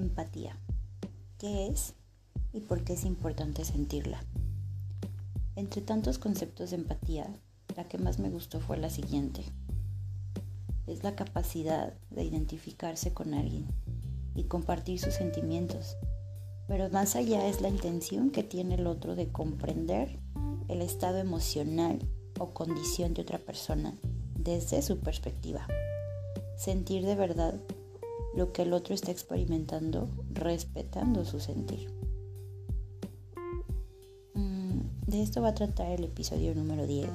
empatía. ¿Qué es y por qué es importante sentirla? Entre tantos conceptos de empatía, la que más me gustó fue la siguiente. Es la capacidad de identificarse con alguien y compartir sus sentimientos, pero más allá es la intención que tiene el otro de comprender el estado emocional o condición de otra persona desde su perspectiva. Sentir de verdad lo que el otro está experimentando, respetando su sentir. Mm, de esto va a tratar el episodio número 10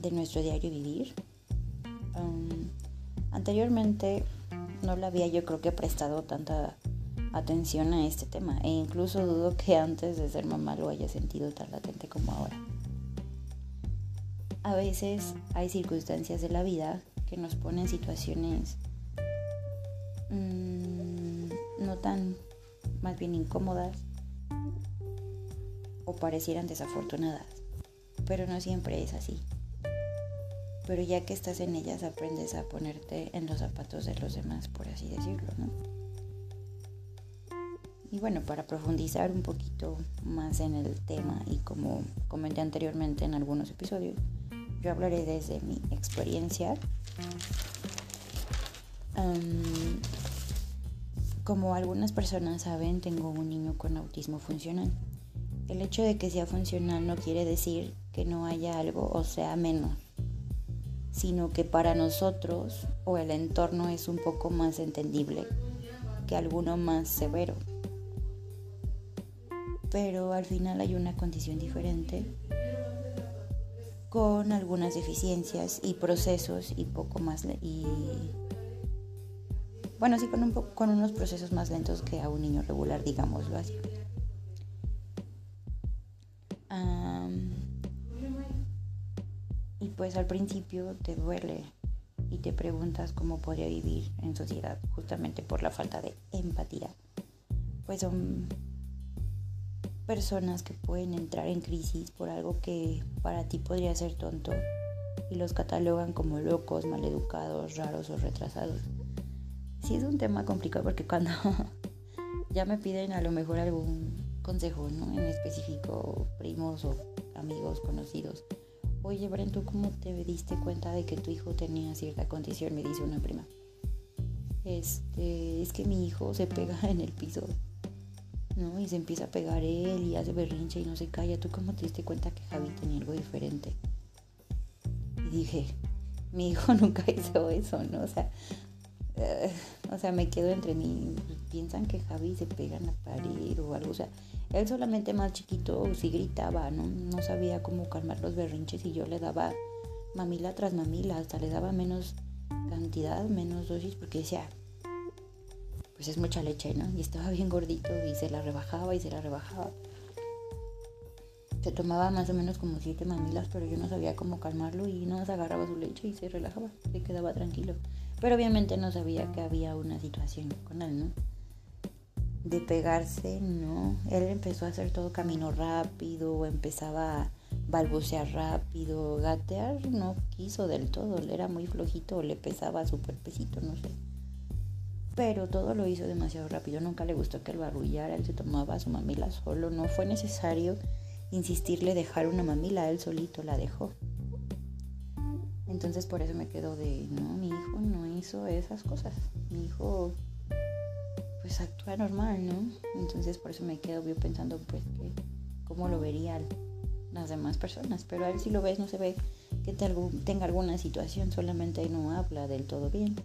de nuestro diario vivir. Um, anteriormente no le había yo creo que prestado tanta atención a este tema e incluso dudo que antes de ser mamá lo haya sentido tan latente como ahora. A veces hay circunstancias de la vida que nos ponen situaciones Mm, no tan, más bien incómodas o parecieran desafortunadas, pero no siempre es así. Pero ya que estás en ellas aprendes a ponerte en los zapatos de los demás, por así decirlo, ¿no? Y bueno, para profundizar un poquito más en el tema y como comenté anteriormente en algunos episodios, yo hablaré desde mi experiencia como algunas personas saben, tengo un niño con autismo funcional. El hecho de que sea funcional no quiere decir que no haya algo o sea menos, sino que para nosotros o el entorno es un poco más entendible que alguno más severo. Pero al final hay una condición diferente con algunas deficiencias y procesos y poco más y bueno, sí, con, un con unos procesos más lentos que a un niño regular, digámoslo así. y pues al principio te duele y te preguntas cómo podría vivir en sociedad justamente por la falta de empatía. Pues son personas que pueden entrar en crisis por algo que para ti podría ser tonto y los catalogan como locos, maleducados, raros o retrasados sí es un tema complicado porque cuando ya me piden a lo mejor algún consejo, ¿no? En específico, primos o amigos conocidos. Oye, Bren, ¿tú cómo te diste cuenta de que tu hijo tenía cierta condición? Me dice una prima. Este, es que mi hijo se pega en el piso, ¿no? Y se empieza a pegar él y hace berrinche y no se calla. ¿Tú cómo te diste cuenta que Javi tenía algo diferente? Y dije, mi hijo nunca hizo eso, ¿no? O sea, eh, o sea, me quedo entre mí. Piensan que Javi se pegan a parir o algo. O sea, él solamente más chiquito sí gritaba, ¿no? No sabía cómo calmar los berrinches y yo le daba mamila tras mamila. Hasta le daba menos cantidad, menos dosis, porque decía, pues es mucha leche, ¿no? Y estaba bien gordito y se la rebajaba y se la rebajaba. Se tomaba más o menos como siete mamilas, pero yo no sabía cómo calmarlo y no se agarraba su leche y se relajaba, se quedaba tranquilo. Pero obviamente no sabía que había una situación con él, ¿no? De pegarse, no. Él empezó a hacer todo camino rápido, empezaba a balbucear rápido, gatear no quiso del todo, era muy flojito, le pesaba súper pesito, no sé. Pero todo lo hizo demasiado rápido, nunca le gustó que lo arrullara, él se tomaba su mamila solo, no fue necesario insistirle dejar una mamila, él solito la dejó. Entonces por eso me quedo de, no, mi hijo no hizo esas cosas. Mi hijo pues actúa normal, ¿no? Entonces por eso me quedo yo pensando pues que cómo lo verían las demás personas. Pero a él si lo ves no se ve que tenga alguna situación, solamente no habla del todo bien.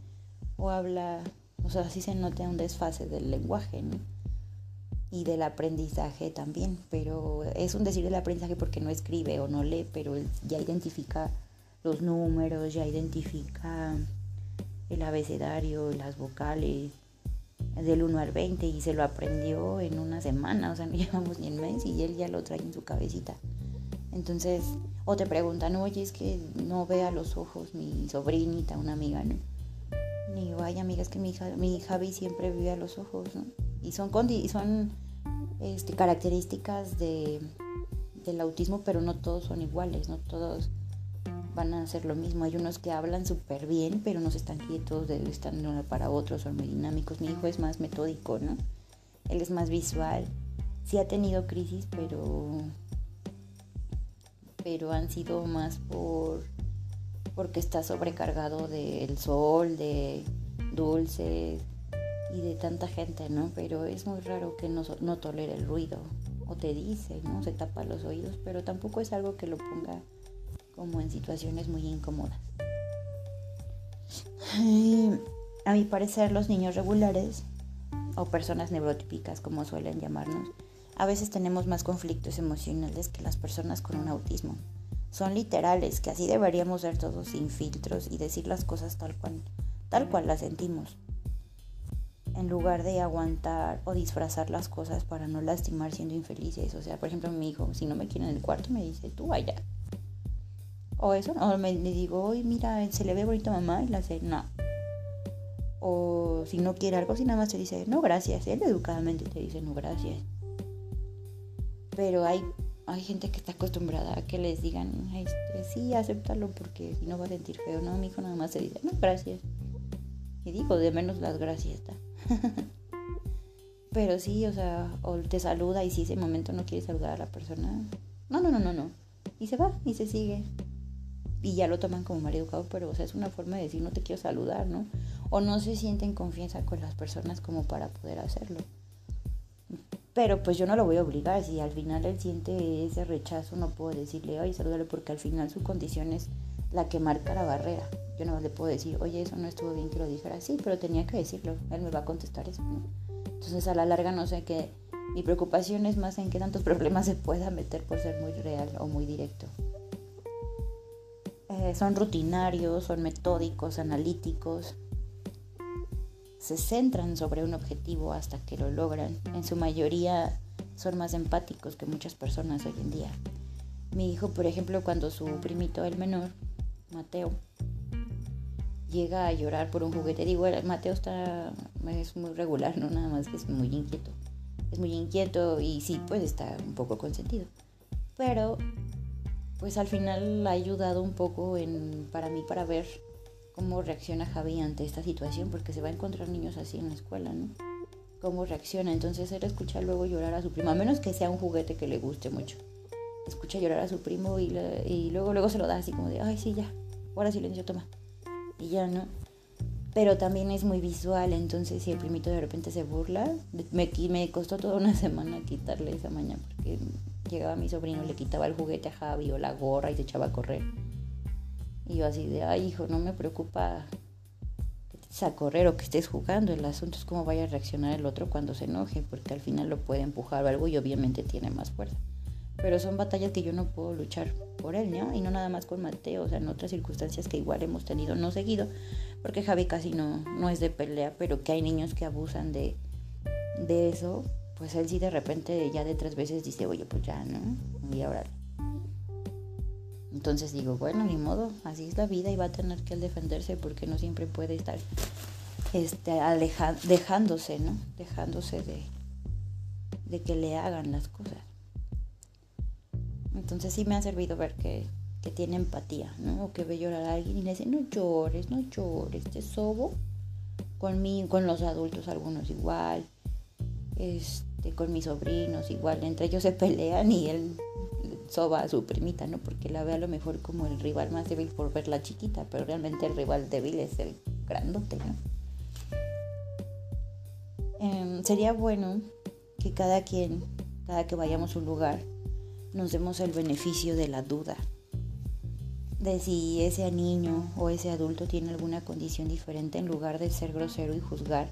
O habla, o sea, sí se nota un desfase del lenguaje, ¿no? Y del aprendizaje también, pero es un decir del aprendizaje porque no escribe o no lee, pero ya identifica los números, ya identifica el abecedario, las vocales del 1 al 20 y se lo aprendió en una semana, o sea, no llevamos ni un mes y él ya lo trae en su cabecita. Entonces, o te preguntan, oye, es que no ve a los ojos mi sobrinita, una amiga, ¿no? Ni vaya, amiga, es que mi, hija, mi Javi siempre ve a los ojos, ¿no? Y son, son este, características de, del autismo, pero no todos son iguales, no todos van a hacer lo mismo. Hay unos que hablan súper bien, pero no se están quietos, están de uno para otro, son muy dinámicos. Mi hijo es más metódico, ¿no? Él es más visual. Sí ha tenido crisis, pero pero han sido más por porque está sobrecargado del sol, de dulces y de tanta gente, ¿no? Pero es muy raro que no, no tolere el ruido o te dice, ¿no? Se tapa los oídos, pero tampoco es algo que lo ponga como en situaciones muy incómodas. A mi parecer, los niños regulares o personas neurotípicas, como suelen llamarnos, a veces tenemos más conflictos emocionales que las personas con un autismo. Son literales, que así deberíamos ser todos sin filtros y decir las cosas tal cual, tal cual las sentimos. En lugar de aguantar o disfrazar las cosas para no lastimar siendo infelices. O sea, por ejemplo, mi hijo, si no me quiere en el cuarto, me dice, tú vaya. O eso, o me, digo, oye, mira, se le ve bonito a mamá y le hace, no. O si no quiere algo, si nada más te dice, no, gracias. Él educadamente te dice, no, gracias pero hay, hay gente que está acostumbrada a que les digan, este, sí, acéptalo porque si no va a sentir feo. No, mi hijo nada más se dice, no, gracias. Y digo, de menos las gracias, está. pero sí, o sea, o te saluda y si ese momento no quiere saludar a la persona, no, no, no, no, no. Y se va y se sigue. Y ya lo toman como mal educado, pero o sea, es una forma de decir no te quiero saludar, ¿no? O no se sienten confianza con las personas como para poder hacerlo. Pero pues yo no lo voy a obligar, si al final él siente ese rechazo no puedo decirle, ay, salúdale porque al final su condición es la que marca la barrera. Yo no le puedo decir, oye, eso no estuvo bien que lo dijera así, pero tenía que decirlo, él me va a contestar eso. Entonces a la larga no sé qué, mi preocupación es más en qué tantos problemas se pueda meter por ser muy real o muy directo. Eh, son rutinarios, son metódicos, analíticos, se centran sobre un objetivo hasta que lo logran. En su mayoría son más empáticos que muchas personas hoy en día. Mi hijo, por ejemplo, cuando su primito, el menor, Mateo, llega a llorar por un juguete, digo, Mateo está, es muy regular, no nada más que es muy inquieto. Es muy inquieto y sí, pues está un poco consentido. Pero, pues al final ha ayudado un poco en, para mí para ver cómo reacciona Javi ante esta situación, porque se va a encontrar niños así en la escuela, ¿no? Cómo reacciona. Entonces él escucha luego llorar a su primo, a menos que sea un juguete que le guste mucho. Escucha llorar a su primo y, y luego, luego se lo da así como de, ay, sí, ya, ahora silencio, toma. Y ya, ¿no? Pero también es muy visual, entonces si el primito de repente se burla, me, me costó toda una semana quitarle esa mañana, porque llegaba mi sobrino, le quitaba el juguete a Javi o la gorra y se echaba a correr. Y yo así de, ay hijo, no me preocupa que estés a correr o que estés jugando. El asunto es cómo vaya a reaccionar el otro cuando se enoje, porque al final lo puede empujar o algo y obviamente tiene más fuerza. Pero son batallas que yo no puedo luchar por él, ¿no? Y no nada más con Mateo, o sea, en otras circunstancias que igual hemos tenido, no seguido, porque Javi casi no, no es de pelea, pero que hay niños que abusan de, de eso, pues él sí de repente ya de tres veces dice, oye, pues ya, ¿no? Y ahora entonces digo, bueno, ni modo, así es la vida y va a tener que defenderse porque no siempre puede estar este, dejándose, ¿no? Dejándose de, de que le hagan las cosas. Entonces sí me ha servido ver que, que tiene empatía, ¿no? O que ve llorar a alguien y le dice, no llores, no llores, te sobo. Conmigo, con los adultos algunos igual, este, con mis sobrinos igual, entre ellos se pelean y él soba a su primita, ¿no? Porque la ve a lo mejor como el rival más débil por verla chiquita, pero realmente el rival débil es el grandote, ¿no? Em, sería bueno que cada quien, cada que vayamos a un lugar, nos demos el beneficio de la duda, de si ese niño o ese adulto tiene alguna condición diferente en lugar de ser grosero y juzgar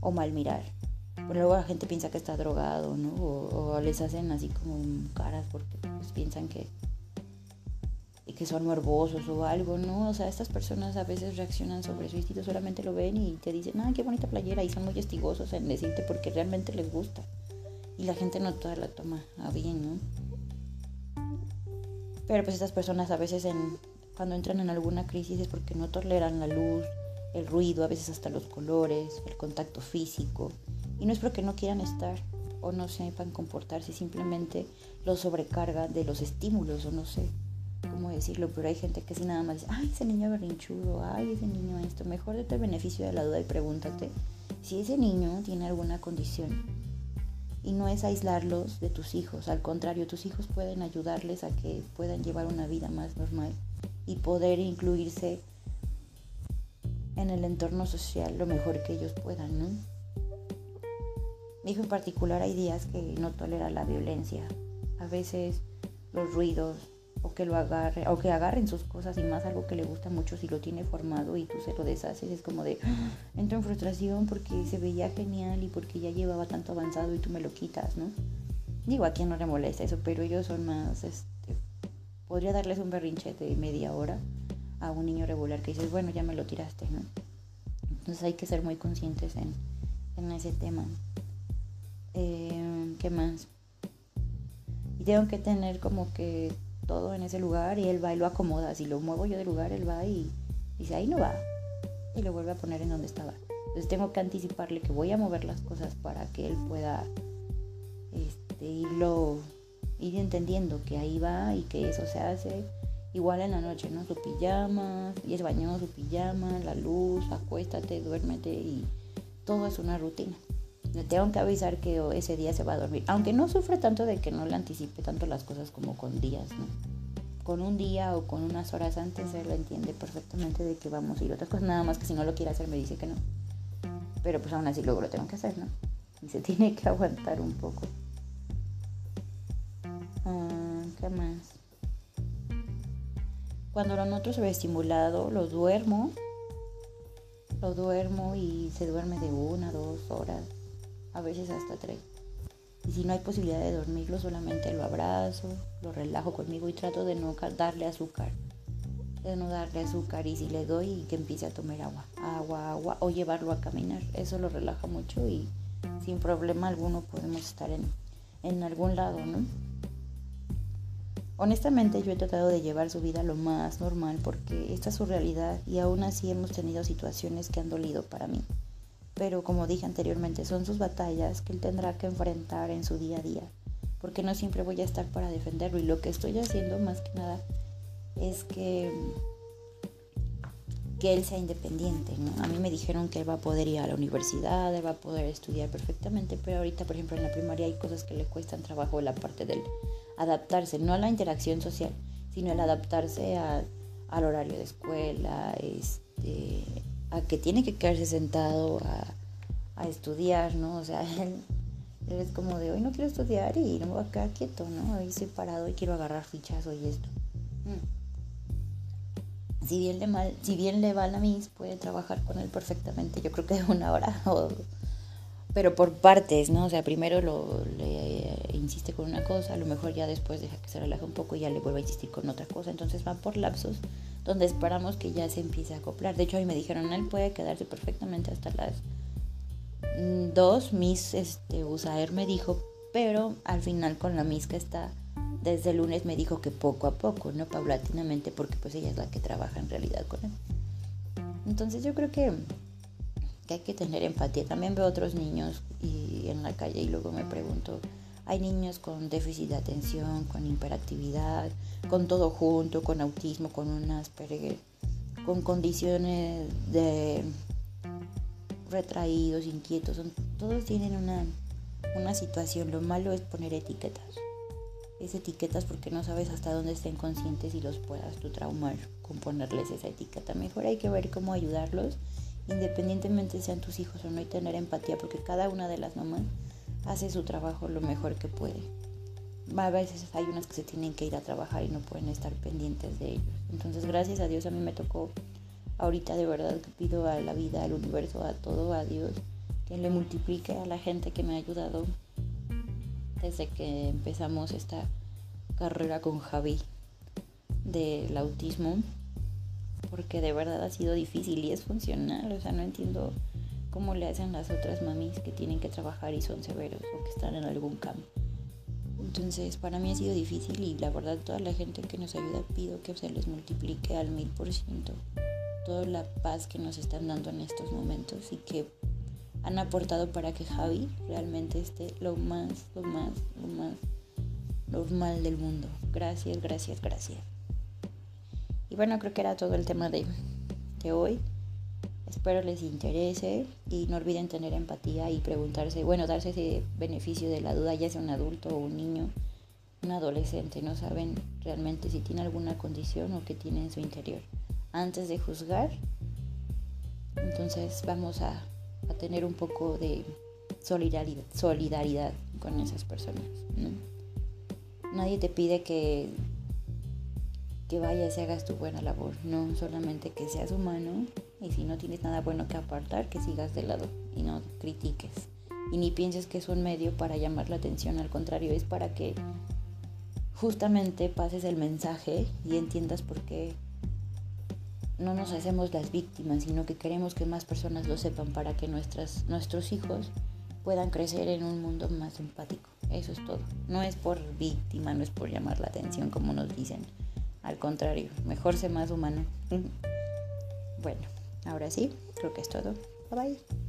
o mal mirar. Pero luego la gente piensa que está drogado, ¿no? O, les hacen así como caras porque pues, piensan que, que son morbosos o algo, ¿no? O sea, estas personas a veces reaccionan sobre su instinto, solamente lo ven y te dicen, ah, qué bonita playera, y son muy estigosos en decirte porque realmente les gusta. Y la gente no toda la toma a bien, ¿no? Pero pues estas personas a veces cuando entran en alguna crisis es porque no toleran la luz, el ruido, a veces hasta los colores, el contacto físico. Y no es porque no quieran estar o no sepan comportarse, simplemente los sobrecarga de los estímulos o no sé. cómo decirlo, pero hay gente que sí nada más dice, ay, ese niño berrinchudo, ay, ese niño esto. Mejor date el beneficio de la duda y pregúntate si ese niño tiene alguna condición. Y no es aislarlos de tus hijos, al contrario, tus hijos pueden ayudarles a que puedan llevar una vida más normal y poder incluirse en el entorno social lo mejor que ellos puedan, ¿no? Mi hijo en particular hay días que no tolera la violencia. A veces los ruidos, o que lo agarre, o que agarren sus cosas y más algo que le gusta mucho si lo tiene formado y tú se lo deshaces, es como de entro en frustración porque se veía genial y porque ya llevaba tanto avanzado y tú me lo quitas, ¿no? Digo, a quien no le molesta eso, pero ellos son más, este, podría darles un berrinche de media hora a un niño regular que dices, bueno, ya me lo tiraste, ¿no? Entonces hay que ser muy conscientes en, en ese tema. Eh, ¿Qué más? Y tengo que tener como que todo en ese lugar y él va y lo acomoda. Si lo muevo yo de lugar, él va y dice, ahí no va. Y lo vuelve a poner en donde estaba. Entonces tengo que anticiparle que voy a mover las cosas para que él pueda este, irlo, ir entendiendo que ahí va y que eso se hace. Igual en la noche, ¿no? Su pijama, y es bañado su pijama, la luz, acuéstate, duérmete y todo es una rutina. Le tengo que avisar que ese día se va a dormir. Aunque no sufre tanto de que no le anticipe tanto las cosas como con días, ¿no? Con un día o con unas horas antes él lo entiende perfectamente de que vamos a ir otras cosas. Nada más que si no lo quiere hacer me dice que no. Pero pues aún así luego lo tengo que hacer, ¿no? Y se tiene que aguantar un poco. Ah, ¿Qué más? Cuando lo noto sobreestimulado, lo duermo. Lo duermo y se duerme de una, dos horas a veces hasta tres. Y si no hay posibilidad de dormirlo, solamente lo abrazo, lo relajo conmigo y trato de no darle azúcar. De no darle azúcar y si le doy que empiece a tomar agua, agua, agua o llevarlo a caminar. Eso lo relaja mucho y sin problema alguno podemos estar en, en algún lado, ¿no? Honestamente yo he tratado de llevar su vida lo más normal porque esta es su realidad y aún así hemos tenido situaciones que han dolido para mí pero como dije anteriormente, son sus batallas que él tendrá que enfrentar en su día a día, porque no siempre voy a estar para defenderlo y lo que estoy haciendo más que nada es que que él sea independiente, A mí me dijeron que él va a poder ir a la universidad, él va a poder estudiar perfectamente, pero ahorita, por ejemplo, en la primaria hay cosas que le cuestan trabajo, la parte del adaptarse, no a la interacción social, sino el adaptarse al horario de escuela, este, a que tiene que quedarse sentado a, estudiar, ¿no? O sea, él, es como de hoy no quiero estudiar y no me voy a quedar quieto, ¿no? Hoy estoy parado y quiero agarrar fichas y esto. Mm. Si bien, le mal, si bien le va a la mis, puede trabajar con él perfectamente. Yo creo que una hora o pero por partes, ¿no? O sea, primero lo, le insiste con una cosa, a lo mejor ya después deja que se relaje un poco y ya le vuelve a insistir con otra cosa. Entonces van por lapsos donde esperamos que ya se empiece a acoplar. De hecho, hoy me dijeron, él puede quedarse perfectamente hasta las dos. Miss este, Usaer me dijo, pero al final con la Miss que está desde el lunes me dijo que poco a poco, no paulatinamente, porque pues ella es la que trabaja en realidad con él. Entonces yo creo que que hay que tener empatía. También veo otros niños y en la calle y luego me pregunto, hay niños con déficit de atención, con hiperactividad, con todo junto, con autismo, con un Asperger, con condiciones de retraídos, inquietos, todos tienen una, una situación. Lo malo es poner etiquetas. Es etiquetas porque no sabes hasta dónde estén conscientes y los puedas tú traumar con ponerles esa etiqueta. Mejor hay que ver cómo ayudarlos independientemente sean tus hijos o no, y tener empatía, porque cada una de las mamás hace su trabajo lo mejor que puede. A veces hay unas que se tienen que ir a trabajar y no pueden estar pendientes de ellos. Entonces, gracias a Dios, a mí me tocó ahorita de verdad que pido a la vida, al universo, a todo, a Dios, que le multiplique a la gente que me ha ayudado desde que empezamos esta carrera con Javi del autismo porque de verdad ha sido difícil y es funcional, o sea, no entiendo cómo le hacen las otras mamis que tienen que trabajar y son severos o que están en algún cambio. Entonces, para mí ha sido difícil y la verdad toda la gente que nos ayuda pido que se les multiplique al mil por ciento toda la paz que nos están dando en estos momentos y que han aportado para que Javi realmente esté lo más, lo más, lo más normal del mundo. Gracias, gracias, gracias. Y bueno, creo que era todo el tema de, de hoy. Espero les interese y no olviden tener empatía y preguntarse, bueno, darse ese beneficio de la duda, ya sea un adulto o un niño, un adolescente, no saben realmente si tiene alguna condición o qué tiene en su interior. Antes de juzgar, entonces vamos a, a tener un poco de solidaridad, solidaridad con esas personas. Nadie te pide que, que vayas y hagas tu buena labor, no solamente que seas humano y si no tienes nada bueno que apartar, que sigas de lado y no critiques. Y ni pienses que es un medio para llamar la atención, al contrario, es para que justamente pases el mensaje y entiendas por qué no nos hacemos las víctimas, sino que queremos que más personas lo sepan para que nuestras, nuestros hijos puedan crecer en un mundo más empático. Eso es todo. No es por víctima, no es por llamar la atención como nos dicen. Al contrario, mejor ser más humano. bueno, ahora sí, creo que es todo. Bye bye.